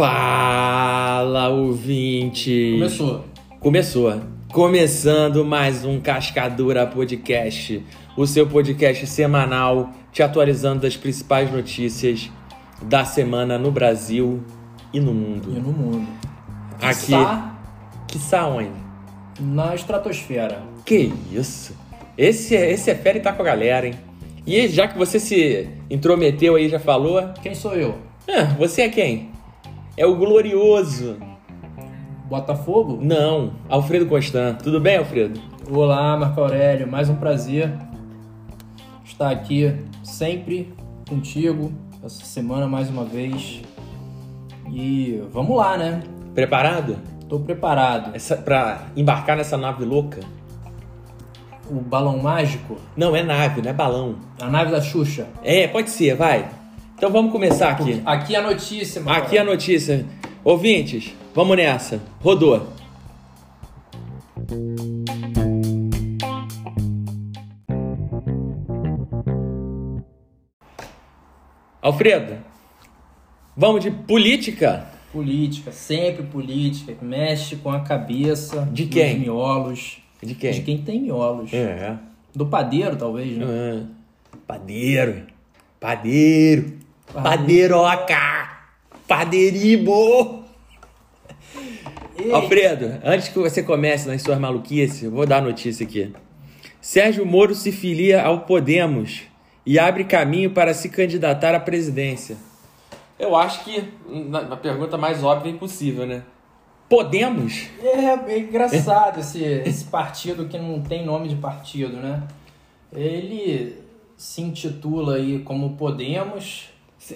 Fala, ouvinte! Começou. Começou. Começando mais um Cascadura Podcast, o seu podcast semanal te atualizando das principais notícias da semana no Brasil e no mundo. E no mundo. Aqui. Está Quiçá onde? na estratosfera. Que isso? Esse, é- esse é fera e tá com a galera, hein? E já que você se intrometeu aí, já falou, Quem sou eu? ah, você é quem? É o glorioso. Botafogo? Não, Alfredo Constant. Tudo bem, Alfredo? Olá, Marco Aurélio. Mais um prazer estar aqui sempre contigo essa semana mais uma vez. E vamos lá, né? Preparado? Tô preparado. Essa, pra embarcar nessa nave louca? O balão mágico, Não, é nave, não é balão. a nave da Xuxa. É, pode ser, vai. Então vamos começar aqui. Aqui a notícia, Marco Aqui a Aurélio. notícia. Ouvintes, vamos nessa. Rodou. Alfredo, vamos de política? Política, sempre política, mexe com a cabeça De dos quem? miolos. De quem? De quem tem miolos. É. Do padeiro, talvez, né? Ah, Padeiro. Padeiro. Padeiroca. Padeiribo. Ei, Alfredo, antes que você comece nas suas maluquices, eu vou dar a notícia aqui. Sérgio Moro se filia ao Podemos e abre caminho para se candidatar à presidência. Eu acho que na, na pergunta mais óbvia impossível, né? Podemos? É bem engraçado esse, esse partido que não tem nome de partido, né? Ele se intitula aí como Podemos.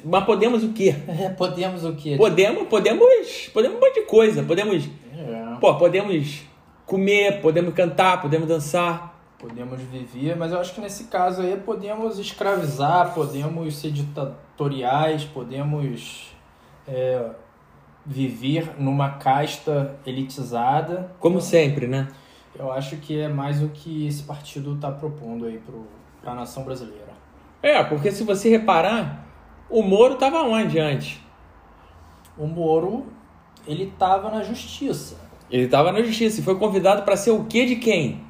Mas podemos o quê? É, Podemos o quê? Podemos, podemos, podemos um monte de coisa. Podemos, É, pô, podemos comer, podemos cantar, podemos dançar. podemos viver, mas eu acho que nesse caso aí podemos escravizar, podemos ser ditatoriais, podemos é, viver numa casta elitizada. Como sempre, né? Eu acho que é mais o que esse partido está propondo aí para a nação brasileira. É, porque se você reparar, o Moro tava onde antes? O Moro, ele tava na justiça. Ele tava na justiça e foi convidado para ser o quê de quem?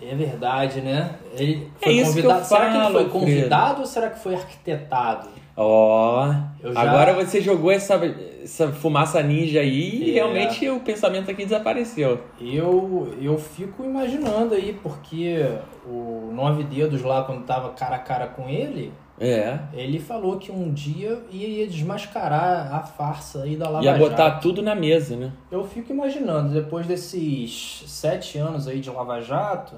É verdade, né? Ele É foi isso que convidado. eu será que ele falo, foi convidado ou será que foi arquitetado? Ó, Eu já- agora você jogou essa, essa fumaça ninja aí e É. realmente o pensamento aqui desapareceu. Eu, eu fico imaginando aí, porque o Nove Dedos lá, quando tava cara a cara com ele, É. ele falou que um dia ia desmascarar a farsa aí da Lava Ia botar Jato. tudo na mesa, né? Eu fico imaginando, depois desses sete anos aí de Lava Jato,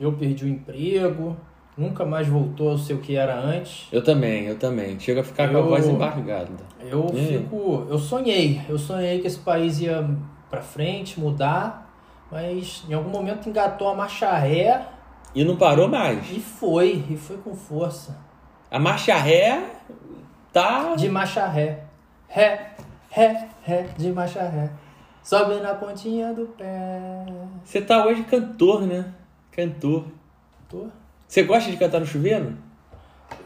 eu perdi o emprego, nunca mais voltou a ser o que era antes. Eu também, eu também. Chega a ficar com a Eu- voz embargada. Eu fico. Eu sonhei. Eu sonhei que esse país ia pra frente, mudar, mas em algum momento engatou a marcha ré E não parou mais. e foi, e foi com força. A marcha ré tá. De marcha ré. Ré, ré, ré, de marcha ré. Sobe na pontinha do pé. Você tá hoje cantor, né? Cantor. Tô. Você gosta de cantar no chuveiro?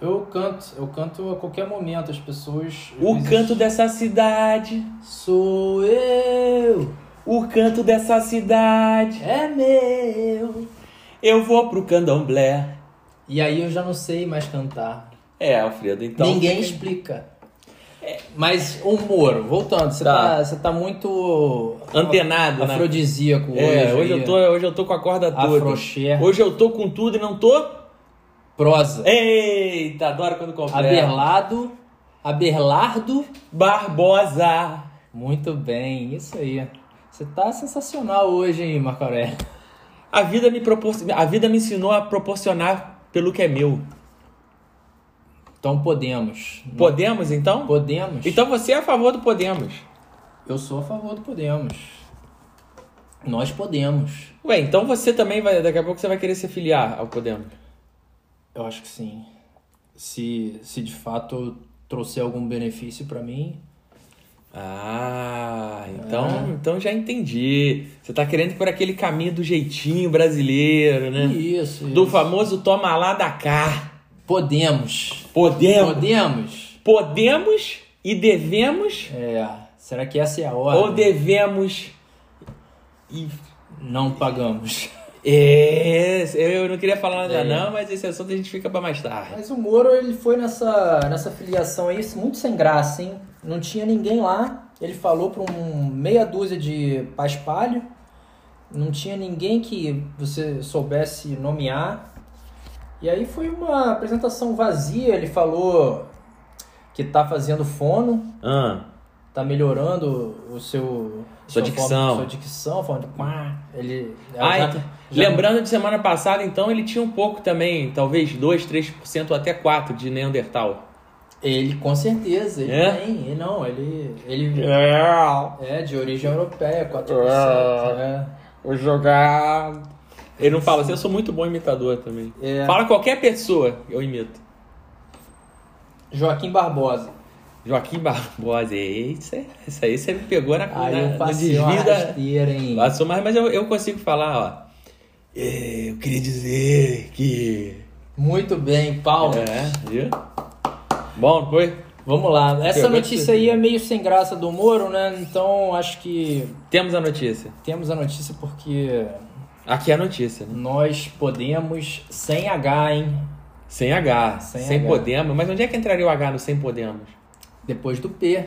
Eu canto, eu canto a qualquer momento, as pessoas. O vezes, canto dessa cidade. Sou eu, O canto dessa cidade. é meu. Eu vou pro candomblé. E aí eu já não sei mais cantar. É, Alfredo, então. Ninguém explica. Mas Moro, voltando, você Tá. tá, você tá muito Antenado, né? afrodisíaco É, hoje aí. eu, tô, hoje eu tô com a corda toda. Afroxé. Hoje eu tô com tudo e não tô. prosa. Eita, adoro quando completa. Aberlado, Aberlardo. Barbosa. Muito bem, isso aí. Você tá sensacional hoje, hein, Marco Aurélio? A vida me propor... a vida me ensinou a proporcionar pelo que é meu. Então podemos. Podemos então? Podemos? Então você é a favor do Podemos. Eu sou a favor do Podemos. Nós podemos. Ué, então você também vai. Daqui a pouco você vai querer se filiar ao Podemos. Eu acho que sim. Se, se de fato trouxer algum benefício pra mim, Ah, então, É. então já entendi. Você tá querendo por aquele caminho do jeitinho brasileiro, né? isso, Do isso. famoso toma lá da cá. Podemos. Podemos. Podemos. Podemos e devemos É. Será que essa é a hora? ou devemos e Não pagamos. é, eu não queria falar nada É. não, mas esse assunto a gente fica pra mais tarde. Mas o Moro, ele foi nessa, nessa filiação aí muito sem graça, hein? Não tinha ninguém lá. Ele falou para um meia dúzia de paspalho. Não tinha ninguém que você soubesse nomear. E aí foi uma apresentação vazia. Ele falou que tá fazendo fono, Ah, tá melhorando o seu... Sua dicção. Forma, sua dicção, falando de. Ele... Ah, já- já- lembrando de semana passada, então ele tinha um pouco também, talvez 2, 3% ou até 4 de Neandertal. Ele, com certeza. Ele É? tem. Ele, não, ele... ele É, É, de origem europeia, 4%. Ah. É. vou jogar. Ele não fala assim, eu sou muito bom imitador também. É. Fala qualquer pessoa, eu imito. Joaquim Barbosa. Joaquim Barbosa, isso, aí- isso aí você me pegou na, na, eu passei uma rasteira, hein? Passou, mas, mas eu, eu consigo falar, ó. É, eu queria dizer que. Muito bem, Paulo. É, viu? Bom, foi? Vamos lá. Essa Pegou notícia aí é meio sem graça do Moro, né? Então acho que Temos a notícia. temos a notícia porque Aqui é a notícia, né? nós podemos sem H, hein? Sem H, Sem sem, H. Podemos. Mas onde é que entraria o H no sem Podemos? Depois do P.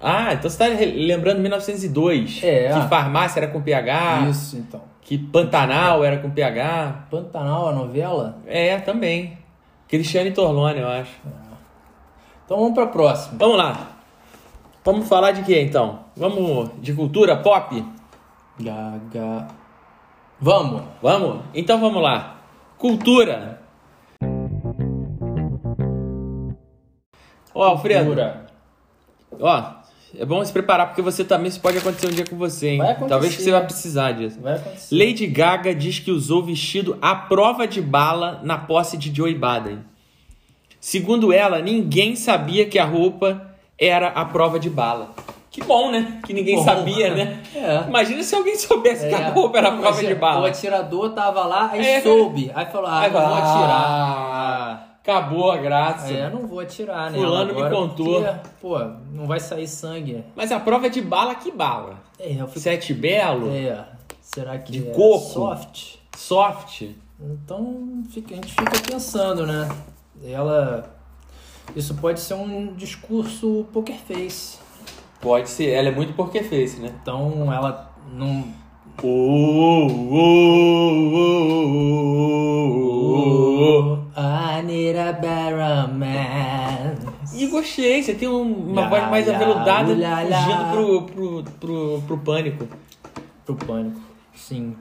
Ah, então você tá re- lembrando 1902. É. Que farmácia era com PH. Isso, então. Que Pantanal era com PH. Pantanal, a novela? É, também. Cristiane Torlone, eu acho. Então vamos pra próxima. Vamos lá. Vamos falar de quê então? Vamos de cultura pop? Gaga. Vamos. Vamos? Então vamos lá. Cultura. Ó, Alfredo. Cultura. Ó, é bom se preparar porque você também isso pode acontecer um dia com você, hein? Vai acontecer. Talvez que você vai precisar disso. Vai acontecer. Lady Gaga diz que usou vestido à prova de bala na posse de Joe Biden. Segundo ela, ninguém sabia que a roupa era a prova de bala. Que bom, né? Que ninguém Bom. sabia, né? É. Imagina se alguém soubesse que a roupa era prova de O bala. atirador tava lá, aí É. soube. Aí falou, ah, Aí não vou fala, atirar. "Ah, Acabou a graça. É, não vou atirar, né? Fulano me contou. porque, pô, não vai sair sangue. Mas a prova é de bala, que bala? É, eu fico... Sete Belo? É, será que De é coco. soft? Soft? Então fica- a gente fica pensando, né? Ela... Isso pode ser um discurso poker face. Pode ser. Ela é muito porque fez, né? Então ela não... Oh, oh, oh, I need a better man. E gostei, você tem um- uma voz mais lá, aveludada lá, lá. fugindo pro, pro, pro, pro pânico. Pro pânico. Sim.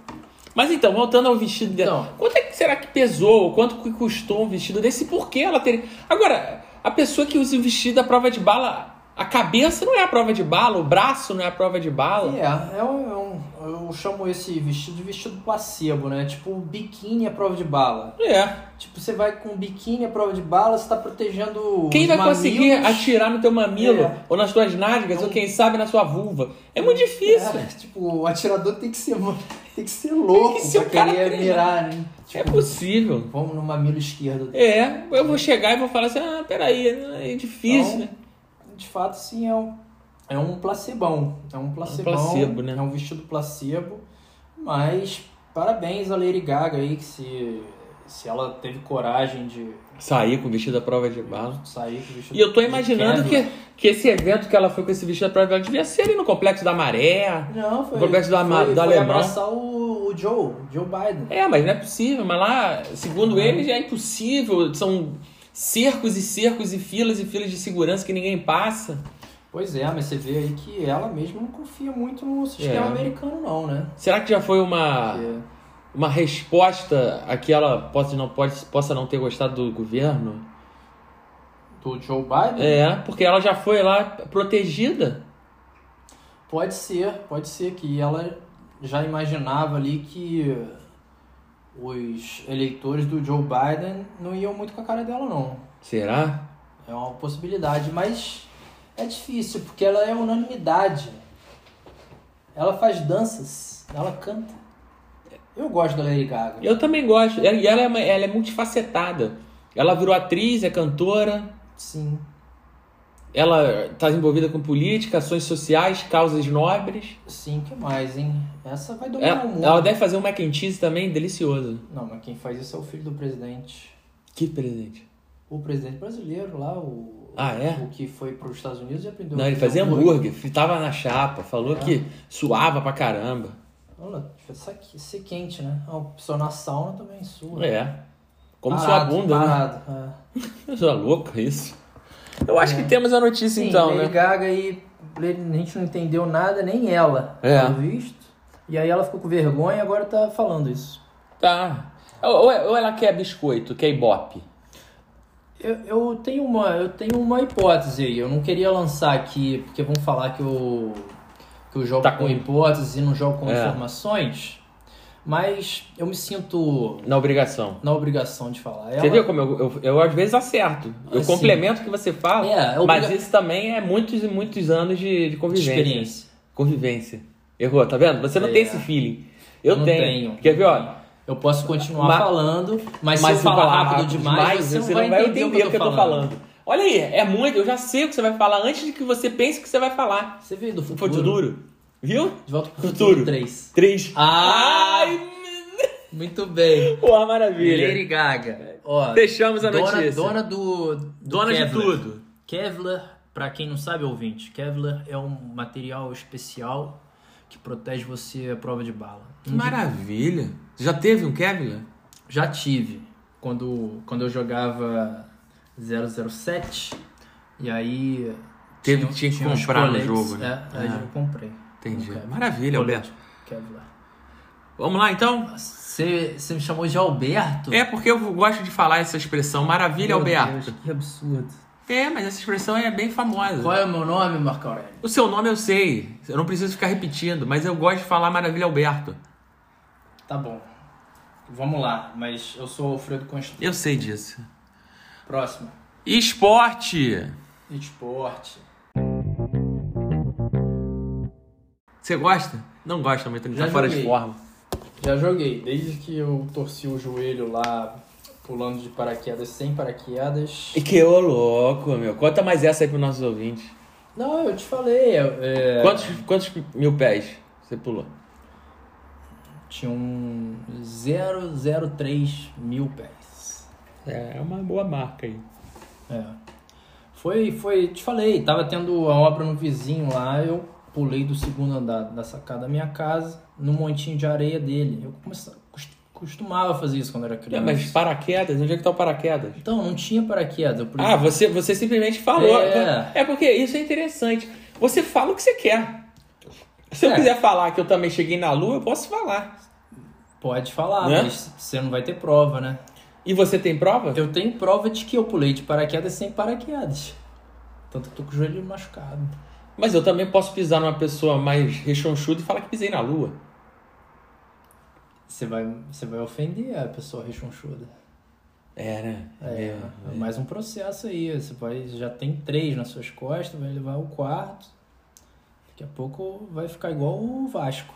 Mas então, voltando ao vestido dela. Então. Quanto é que será que pesou? Quanto que custou um vestido desse? E por que ela teria. Agora, a pessoa que usa o vestido à prova de bala, a cabeça não é a prova de bala, o braço não é a prova de bala. É, é um, é um- eu chamo esse vestido de vestido placebo, né? Tipo, biquíni à prova de bala. É. Tipo, você vai com biquíni à prova de bala, você tá protegendo Quem vai mamilos. conseguir atirar no teu mamilo, É. ou nas tuas nádegas, ou quem sabe na sua vulva? É muito difícil. É, tipo, o atirador tem que ser, tem que ser louco Tem que ser pra um cara querer treinado. mirar, né? É Tipo, possível. vamos no mamilo esquerdo. É, eu vou chegar e vou falar assim, ah, peraí, é difícil, Então, né? De fato, sim, é um, é um placebão. É um placebão. placebo, né? É um vestido placebo. Mas parabéns a Lady Gaga aí, que se, se ela teve coragem de Sair com o vestido à prova de bala. sair com o vestido E eu tô imaginando que, que esse evento que ela foi com esse vestido à prova de bala devia ser ali no Complexo da Maré. Não, foi, O complexo do ama- foi, do foi alemão. abraçar o, o Joe, Joe Biden. É, mas não é possível. Mas lá, segundo eles, é impossível. São cercos e cercos e filas e filas de segurança que ninguém passa. Pois é, mas você vê aí que ela mesma não confia muito no sistema É. americano, não, né? Será que já foi uma, Porque- uma resposta a que ela possa não, pode, possa não ter gostado do governo? Do Joe Biden? É, porque ela já foi lá protegida. Pode ser, pode ser que ela já imaginava ali que os eleitores do Joe Biden não iam muito com a cara dela, não. Será? É uma possibilidade, mas é difícil, porque ela é unanimidade. Ela faz danças, ela canta. Eu gosto da Lady Gaga. Eu também gosto. E ela é, ela é multifacetada. Ela virou atriz, é cantora. Sim. Ela está envolvida com política, ações sociais, causas nobres. Sim, que mais, hein? Essa vai dominar Ela, o mundo. ela deve fazer um mac and cheese também delicioso. Não, mas quem faz isso é o filho do presidente. Que presente. O presidente brasileiro lá, o. Ah, é? O que foi para os Estados Unidos e aprendeu Não, a ele fazia hambúrguer, fritava na chapa, falou É. que suava pra caramba. Olha, isso aqui, ser quente, né? Ah, Uma pessoa na sauna também sua. É. Como sua Parado, bunda, né? parado, é. Coisa louca isso. Eu acho que temos a notícia Sim, então, Lady né? Gaga aí, a gente não entendeu nada, nem ela, É. pelo visto. E aí ela ficou com vergonha e agora tá falando isso. Tá. Ou, ou ela quer biscoito, quer ibope. Eu, eu, tenho uma, eu tenho uma hipótese aí, eu não queria lançar aqui, porque vão falar que eu, que eu jogo Tá com com- hipóteses e não jogo com É. informações, mas eu me sinto Na obrigação. na obrigação de falar. Você Ela- viu como eu, eu, eu às vezes acerto. Eu Assim. complemento o que você fala, É, é mas obriga- isso também é muitos e muitos anos de, de de convivência. experiência. Convivência. Errou, tá vendo? Você não É. tem esse feeling. Eu, não tenho. Quer ver, ó? Eu posso continuar Ma- falando, mas, Mas se eu falar rápido, demais, você, não vai entender, o que eu tô falando. Olha aí, é muito, eu já sei o que você vai falar antes de que você pense que você vai falar. Você veio do futuro. futuro. Viu? De volta pro Futuro. futuro 3. Três. Ah! Ai, Muito bem. Pô, maravilha. Lady Gaga. Ó, Fechamos a dona, notícia. Dona do, do Dona de Kevlar. tudo. Kevlar, pra quem não sabe, ouvinte, Kevlar é um material especial que protege você à prova de bala. Que maravilha. Já teve um Kevlar? Já tive. Quando, quando eu jogava 007, e aí... Teve- tinha que uns comprar no jogo, né? É, aí Ah. eu comprei. Entendi. Kevlar. Maravilha, Alberto. Kevlar. Vamos lá, então? Você, você me chamou de Alberto? É porque eu gosto de falar essa expressão. Maravilha, Meu Alberto. Deus, que absurdo. É, mas essa expressão é bem famosa. Qual é o meu nome, Marco Aurélio? O seu nome eu sei. Eu não preciso ficar repetindo, mas eu gosto de falar Maravilha, Alberto. Tá bom. Vamos lá, mas eu sou o Alfredo Constantino. Eu sei disso. Próximo. Esporte. Esporte. Você gosta? Não gosta ele tá Já fora de forma. Já joguei, desde que eu torci o joelho lá, pulando de paraquedas sem paraquedas. E que ô louco, meu. Conta mais essa aí pros nossos ouvintes. Não, eu te falei. É, Quantos, quantos mil pés você pulou? Tinha um 003 mil pés. É uma boa marca aí. É. Foi, foi, te falei, tava tendo a obra no vizinho lá, eu pulei do segundo andar da sacada da minha casa, no montinho de areia dele. Eu costumava fazer isso quando era É, criança. mas paraquedas? Onde é que tá o paraquedas? Então, não tinha paraquedas. Eu Ah, você, você simplesmente falou. É. É porque isso é interessante. Você fala o que você quer. Se eu É. quiser falar que eu também cheguei na lua, eu posso falar. Pode falar, Né? mas você não vai ter prova, né? E você tem prova? Eu tenho prova de que eu pulei de paraquedas sem paraquedas. Tanto que tô com o joelho machucado. Mas eu também posso pisar numa pessoa mais rechonchuda e falar que pisei na lua. Você vai, você vai ofender a pessoa rechonchuda. É, né? É, é mais um processo aí. Você vai, já tem três nas suas costas, vai levar o quarto. Daqui a pouco vai ficar igual o Vasco.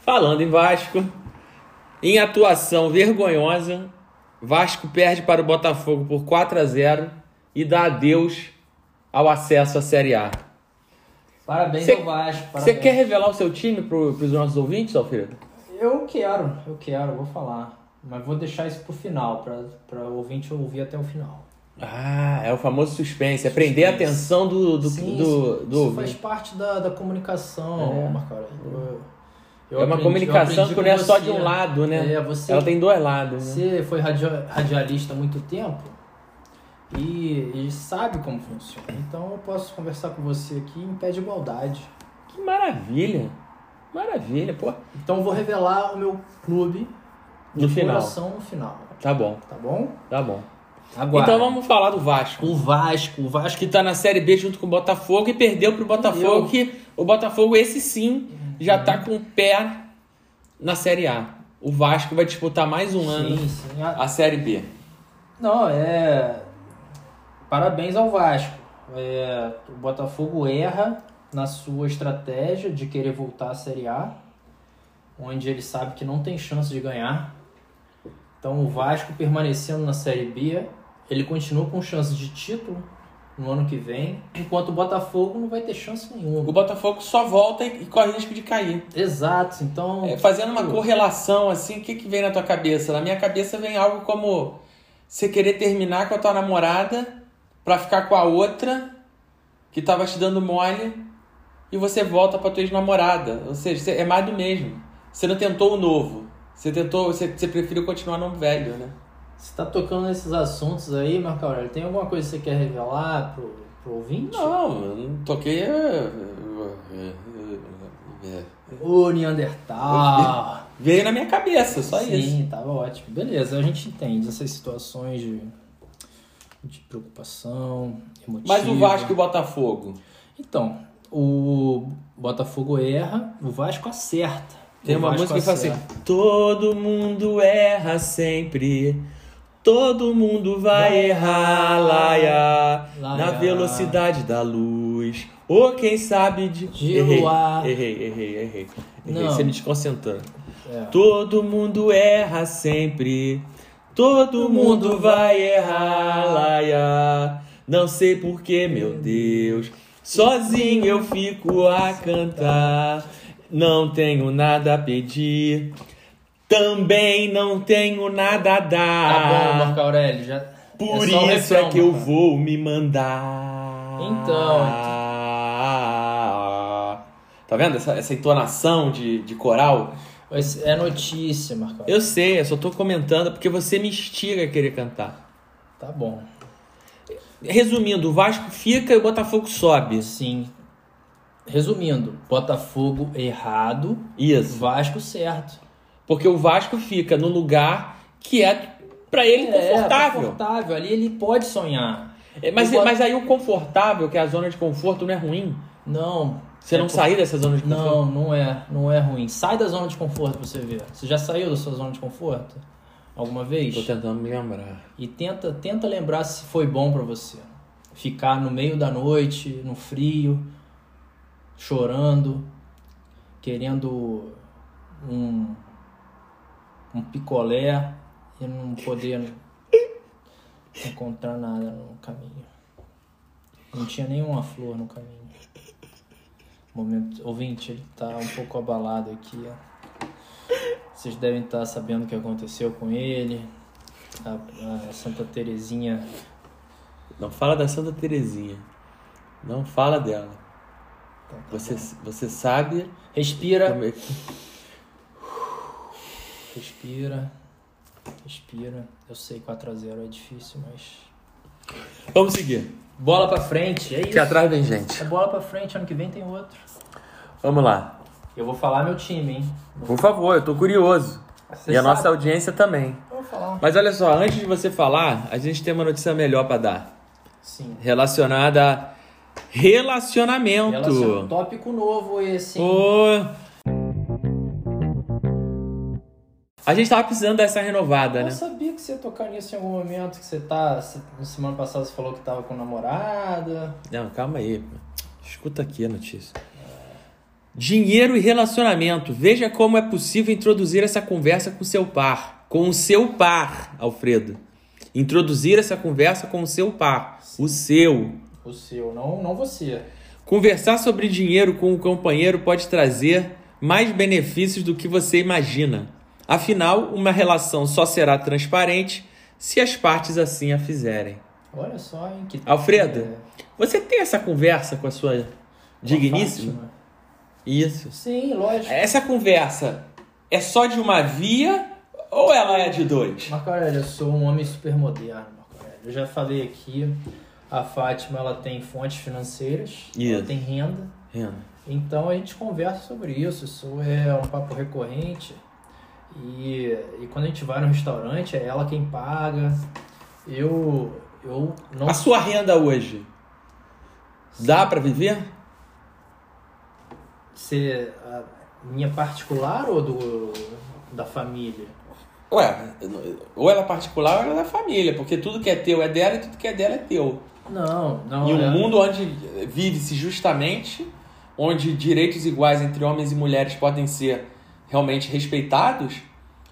Falando em Vasco, em atuação vergonhosa, Vasco perde para o Botafogo por 4 a 0 e dá adeus ao acesso à Série A. Parabéns Cê- ao Vasco. Você quer revelar o seu time para os nossos ouvintes, Alfredo? Eu quero, eu quero, vou falar. Mas vou deixar isso pro final, para o ouvinte ouvir até o final. Ah, é o famoso suspense, é prender a Suspense. atenção do, do, Sim, do, isso, do isso faz parte da, da comunicação, É. Marco Aurélio. Eu- eu É uma aprendi- comunicação que não é só de um lado, né? É, você, Ela tem dois lados, né? você foi radio- radialista há muito tempo e, e sabe como funciona. Então eu posso conversar com você aqui em pé de igualdade. Que maravilha! Maravilha, pô. Então eu vou revelar o meu clube No final. no final, Tá bom, tá bom? tá bom. Agora, Então vamos falar do Vasco. o Vasco, o Vasco que tá na Série B junto com o Botafogo e perdeu pro Botafogo, que o Botafogo, esse sim, já tá com o pé na Série A. O Vasco vai disputar mais um ano Sim, sim. A- a Série B. Não, é. Parabéns ao Vasco. É, O Botafogo erra na sua estratégia de querer voltar à Série A, onde ele sabe que não tem chance de ganhar. Então o Vasco permanecendo na Série B, ele continua com chance de título no ano que vem, enquanto o Botafogo não vai ter chance nenhuma. O Botafogo só volta e corre risco de cair. Exato, então. É, fazendo uma correlação assim, o que, que vem na tua cabeça? Na minha cabeça vem algo como você querer terminar com a tua namorada pra ficar com a outra que tava te dando mole e você volta pra tua ex-namorada. Ou seja, é mais do mesmo. Você não tentou o novo. Você tentou, você, você preferiu continuar no velho, né? Você tá tocando nesses assuntos aí, Marco Aurélio. Tem alguma coisa que você quer revelar pro, pro ouvinte? Não, eu não toquei. O Neandertal. Veio na minha cabeça, só Sim, isso. Sim, tava ótimo. Beleza, a gente entende essas situações de, de preocupação, emotiva. Mas o Vasco e o Botafogo? Então, o Botafogo erra, o Vasco acerta. Tem uma música que fala assim. Todo mundo erra sempre. Todo mundo vai, Vai errar, laia, laia. na velocidade da luz. Ou quem sabe de. De errei, luar. errei, errei, errei. errei. Não. Você me desconcentrou. É. Todo mundo erra sempre. Todo mundo vai errar, laia. Não sei porquê, meu Deus. Sozinho eu fico a cantar. Não tenho nada a pedir. Também não tenho nada a Tá dar. bom, Marco Aurélio. Já... Por é isso refrão, é que eu Marco. vou me mandar. Então, Tá vendo essa, essa entonação de, de coral? Mas É notícia, Aurélio. Eu sei, eu só tô comentando porque você me instiga a querer cantar. Tá bom. Resumindo, o Vasco fica e o Botafogo sobe. Sim. Resumindo, Botafogo errado, Isso. Vasco certo. Porque o Vasco fica no lugar que é pra ele confortável. É, confortável. Ali ele pode sonhar. É, mas, O Bo- mas aí o confortável, que é a zona de conforto, não é ruim? Não. Você É não por- sair dessa zona de conforto? Não, não é. Não é ruim. Sai da zona de conforto pra você ver. Você já saiu da sua zona de conforto? Alguma vez? Tô tentando me lembrar. E tenta, tenta lembrar se foi bom pra você. Ficar no meio da noite, no frio, chorando, querendo um, um picolé e não poder encontrar nada no caminho. Não tinha nenhuma flor no caminho. Momento, ouvinte, ele tá um pouco abalado aqui. ó. Vocês devem estar sabendo o que aconteceu com ele. A, a Santa Terezinha Não fala da Santa Terezinha. Não fala dela. Então, tá Você, bom. você sabe Respira, é que... respira, respira. Eu sei 4x0 é difícil, mas. Vamos seguir. Bola pra frente, é isso. atrás vem gente. É bola pra frente, ano que vem tem outro. Vamos lá. Eu vou falar meu time, hein? Por favor, eu tô curioso. Você e a sabe. nossa audiência também. Eu vou falar. Mas olha só, antes de você falar, a gente tem uma notícia melhor pra dar. Sim. Relacionada a relacionamento. Relaciona- Tópico novo esse, hein? Ô. A gente tava precisando dessa renovada, Eu né? sabia que você ia tocar nisso em algum momento, que você tá. Na semana passada você falou que tava com namorada. Não, calma aí. Escuta aqui a notícia. Dinheiro e relacionamento. Veja como é possível introduzir essa conversa com seu par. Com o seu par, Alfredo. Introduzir essa conversa com o seu par. O seu. O seu, não, não você. Conversar sobre dinheiro com o companheiro pode trazer mais benefícios do que você imagina. Afinal, uma relação só será transparente se as partes assim a fizerem. Olha só, hein? Que Alfredo, é, Você tem essa conversa com a sua com digníssima? Fátima. Isso. Sim, lógico. Essa conversa é só de uma via ou ela é de dois? Marco Aurélio, eu sou um homem super moderno, Marco Aurélio. Eu já falei aqui, a Fátima ela tem fontes financeiras, ela Isso. tem renda, Rena. então a gente conversa sobre isso, isso é um papo recorrente. E, e quando a gente vai no restaurante, é ela quem paga. Eu, eu não A sua renda hoje dá pra viver? ser a minha particular ou do da família? Ué, ou ela é particular ou ela é da família, porque tudo que é teu é dela e tudo que é dela é teu. Não, não. Em um é- mundo onde vive-se justamente, onde direitos iguais entre homens e mulheres podem ser realmente respeitados,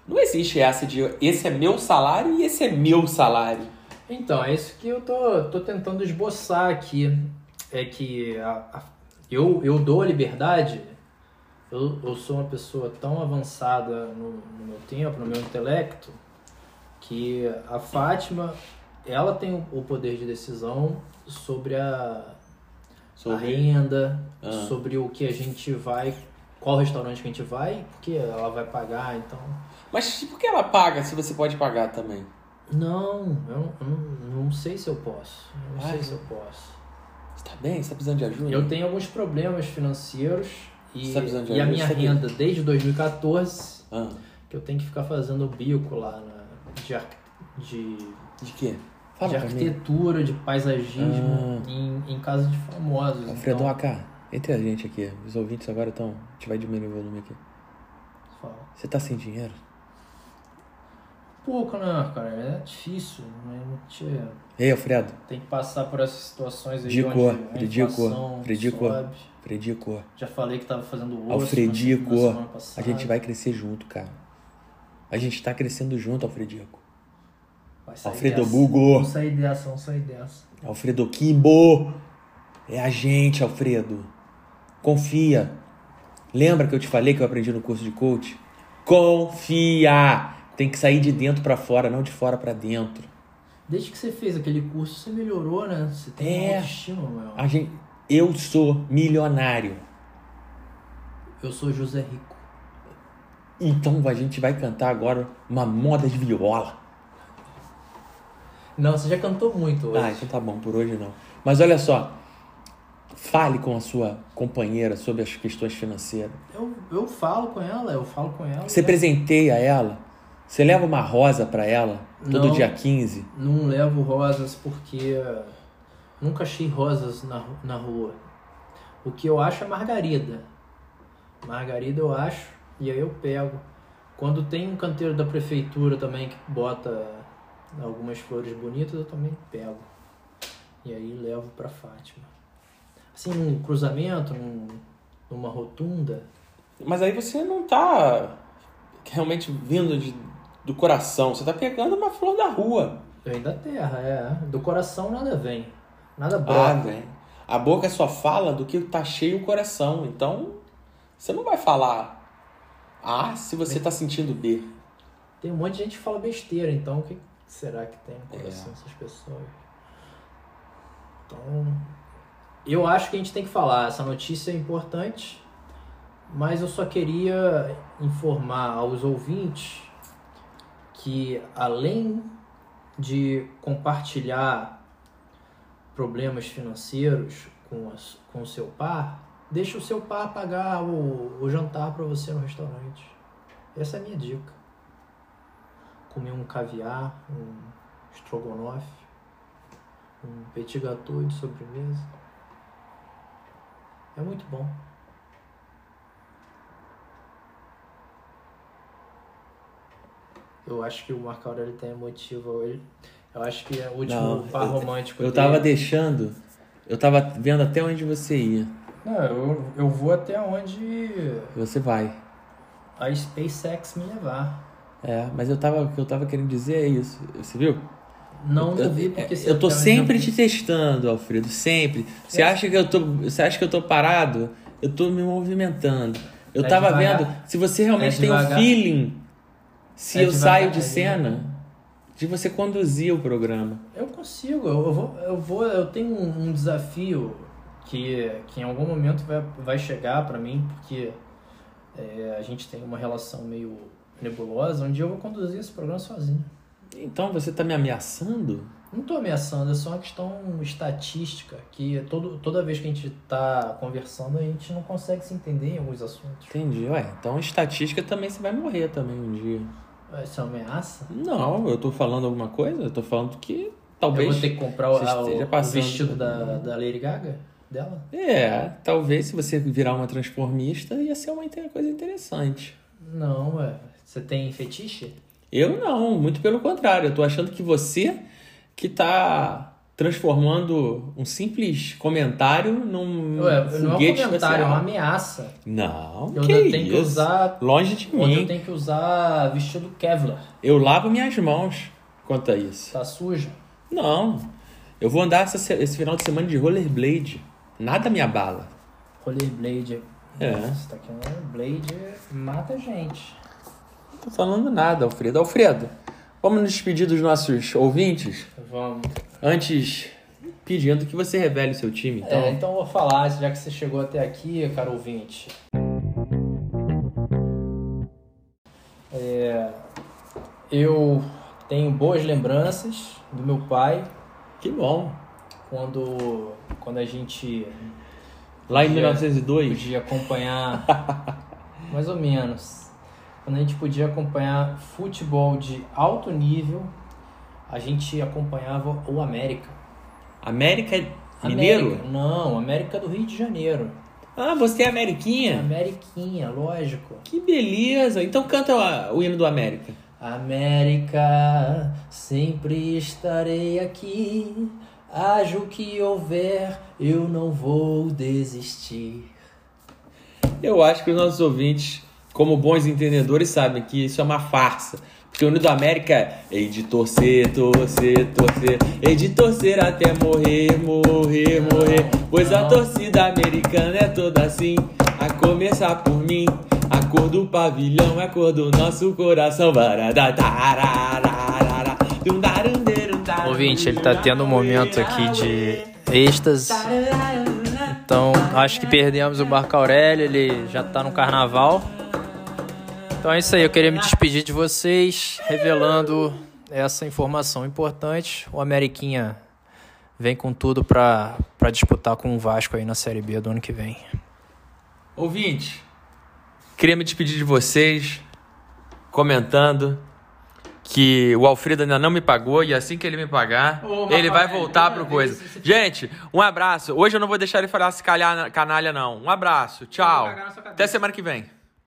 Não existe essa de esse é meu salário e esse é meu salário. Então, é isso que eu tô, tô tentando esboçar aqui. É que a, a, eu, eu dou a liberdade, eu, eu sou uma pessoa tão avançada no, no meu tempo, no meu intelecto, que a Fátima, ela tem o poder de decisão sobre a, Sobre- a renda, Ah. sobre o que a gente vai, qual restaurante que a gente vai, porque ela vai pagar, então... Mas por que ela paga se você pode pagar também? Não, eu não, eu não, sei se eu posso. Eu não Ah, sei se eu posso. Você tá bem? Você tá precisando de ajuda? Eu tenho alguns problemas financeiros e, tá e a minha renda desde 2014, Ah, que eu tenho que ficar fazendo bico lá na, de, de, de quê? Fala de pra mim. arquitetura, de paisagismo Ah. em, em casa de famosos. Alfredo então, AK, entre a gente aqui. Os ouvintes agora estão. A gente vai diminuir o volume aqui. fala. Você tá sem dinheiro? Pouco, né, cara? É difícil. Né? Gente Ei, Alfredo, tem que passar por essas situações aí Dico, a Predico, Predico. sobe. Fredico. Já falei que tava fazendo osso Alfredico, a gente vai crescer junto, cara. A gente tá crescendo junto, Alfredico. Alfredo. Bugo. Vamos sair dessa, vamos sair dessa. Alfredo Kimbo. É a gente, Alfredo. Confia. Lembra que eu te falei que eu aprendi no curso de coach? Confia. Tem que sair de dentro pra fora, não de fora pra dentro. Desde que você fez aquele curso, você melhorou, né? Você tem É. autoestima, meu. A gente, eu sou milionário. Eu sou José Rico. Então a gente vai cantar agora uma moda de viola. Não, você já cantou muito hoje. Ah, então tá bom, por hoje não. Mas olha só, fale com a sua companheira sobre as questões financeiras. Eu, eu falo com ela, eu falo com ela. Você né? presenteia ela? Você leva uma rosa pra ela todo Não. dia 15? Não levo rosas porque nunca achei rosas na, na rua. O que eu acho é margarida. Margarida eu acho e aí eu pego. Quando tem um canteiro da prefeitura também que bota algumas flores bonitas, eu também pego. E aí levo pra Fátima. Assim, num cruzamento, num- numa rotunda, Mas aí você não tá realmente vindo de- do coração. Você tá pegando uma flor da rua. vem da terra, é. Do coração nada vem. Nada Ah, brota. velho. A boca só fala do que tá cheio o coração. Então, você não vai falar A se você tá sentindo B. Tem um monte de gente que fala besteira, então o que será que tem no É. coração dessas pessoas? Então, eu acho que a gente tem que falar, essa notícia é importante, mas eu só queria informar aos ouvintes que além de compartilhar problemas financeiros com, com o seu par, deixa o seu par pagar o, o jantar para você no restaurante. Essa é a minha dica. Comer um caviar, um estrogonofe, um petit gâteau de sobremesa. É muito bom. Eu acho que o Marco Aurélio tem motivo hoje. Eu acho que é o último Não, par eu- romântico Eu dele. tava deixando. Eu tava vendo até onde você ia. Não, eu, eu vou até onde Você vai. a SpaceX me levar. É, mas eu tava, o que eu tava querendo dizer é isso. Você viu? Não eu, duvido porque eu tô onde sempre te testando, Alfredo, sempre. Você É. acha que eu tô, você acha que eu tô parado? Eu tô me movimentando. Eu É tava devagar. vendo se você realmente É tem um feeling se É eu devagar, saio de é cena de você conduzir o programa. Eu consigo, eu eu vou, eu vou, eu tenho um, um desafio que, que em algum momento vai, vai chegar pra mim, porque é, a gente tem uma relação meio nebulosa, onde eu vou conduzir esse programa sozinho. Então você tá me ameaçando? Não tô ameaçando, é só uma questão estatística, que todo, toda vez que a gente tá conversando, a gente não consegue se entender em alguns assuntos. Entendi. Ué, então estatística também você vai morrer também um dia. Essa é uma ameaça? Não, eu tô falando alguma coisa? Eu tô falando que Eu talvez. vou ter que comprar o, o- vestido da, da Lady Gaga? Dela? É, talvez se você virar uma transformista ia ser uma coisa interessante. Não, ué. Você tem fetiche? Eu não, muito pelo contrário. Eu tô achando que você que tá transformando um simples comentário num Ué, não é um comentário, é uma ameaça. Não, Eu que tenho isso? que usar. Longe de Onde eu mim. tenho que usar vestido Kevlar. Eu lavo minhas mãos quanto a isso. Tá sujo? Não. Eu vou andar essa se- esse final de semana de rollerblade. Nada me abala. Rollerblade. É. Nossa, tá aqui um blade mata a gente. Não tô falando nada, Alfredo. Alfredo, vamos nos despedir dos nossos ouvintes? Vamos. Antes, pedindo que você revele seu time. Então, É, então eu vou falar, já que você chegou até aqui, caro ouvinte. É, eu tenho boas lembranças do meu pai que bom. quando, quando a gente Lá em Podia- 1902, podia acompanhar, mais ou menos, quando a gente podia acompanhar futebol de alto nível, a gente acompanhava o América. América Mineiro? América, não, América do Rio de Janeiro. Ah, você é Ameriquinha? Ameriquinha, lógico. Que beleza. Então canta o- o hino do América. América, sempre estarei aqui. Haja o que houver, eu não vou desistir. Eu acho que os nossos ouvintes, como bons entendedores, sabem que isso é uma farsa. Porque o hino do América hei de torcer, torcer, torcer, hei de torcer até morrer, morrer, morrer. Pois a torcida americana é toda assim, a começar por mim. A cor do pavilhão é a cor do nosso coração. Ouvinte, ele tá tendo um momento aqui de êxtase. Então, acho que perdemos o Marco Aurélio, ele já tá no carnaval. Então é isso aí, eu queria me despedir de vocês, revelando essa informação importante. O Ameriquinha vem com tudo pra, pra disputar com o Vasco aí na Série B do ano que vem. Ouvinte, queria me despedir de vocês comentando que o Alfredo ainda não me pagou e assim que ele me pagar, Ô, ele vai Rafael, voltar pro coisa. Gente, um abraço. Hoje eu não vou deixar ele falar se calhar canalha não. Um abraço. Tchau. Até semana que vem.